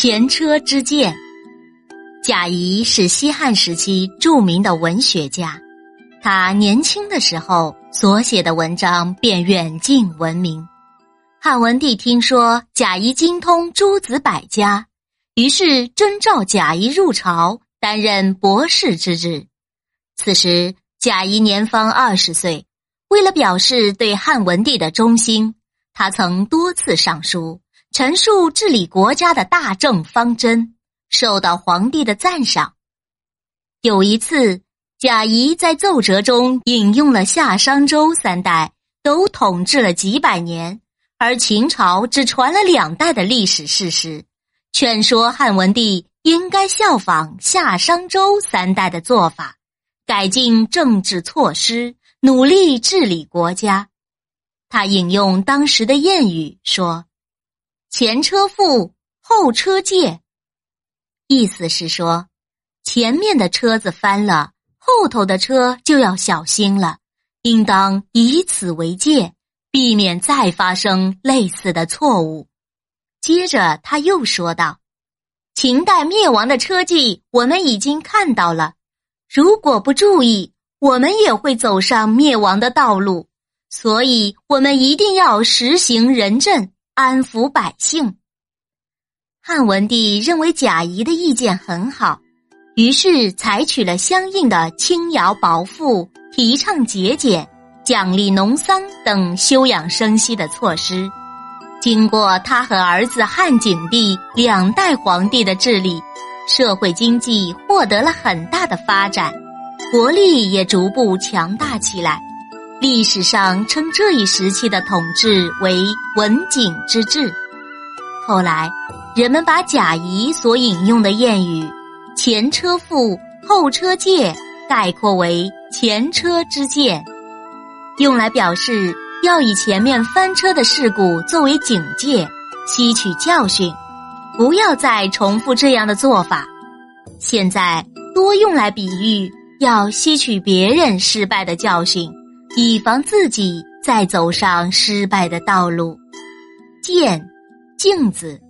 前车之鉴。贾谊是西汉时期著名的文学家，他年轻的时候所写的文章便远近闻名。汉文帝听说贾谊精通诸子百家，于是征召贾谊入朝担任博士之职。此时贾谊年方二十岁，为了表示对汉文帝的忠心，他曾多次上书。陈述治理国家的大政方针，受到皇帝的赞赏。有一次，贾谊在奏折中引用了夏商周三代都统治了几百年，而秦朝只传了两代的历史事实，劝说汉文帝应该效仿夏商周三代的做法，改进政治措施，努力治理国家。他引用当时的谚语说。前车覆，后车戒。意思是说，前面的车子翻了，后头的车就要小心了，应当以此为戒，避免再发生类似的错误。接着他又说道：“秦代灭亡的车迹，我们已经看到了，如果不注意，我们也会走上灭亡的道路，所以我们一定要实行仁政。”安抚百姓。汉文帝认为贾谊的意见很好，于是采取了相应的轻徭薄赋、提倡节俭、奖励农桑等休养生息的措施。经过他和儿子汉景帝两代皇帝的治理，社会经济获得了很大的发展，国力也逐步强大起来。历史上称这一时期的统治为文景之治。后来，人们把贾谊所引用的谚语“前车覆，后车戒”概括为“前车之鉴”，用来表示要以前面翻车的事故作为警戒，吸取教训，不要再重复这样的做法。现在多用来比喻要吸取别人失败的教训。以防自己再走上失败的道路。见镜子。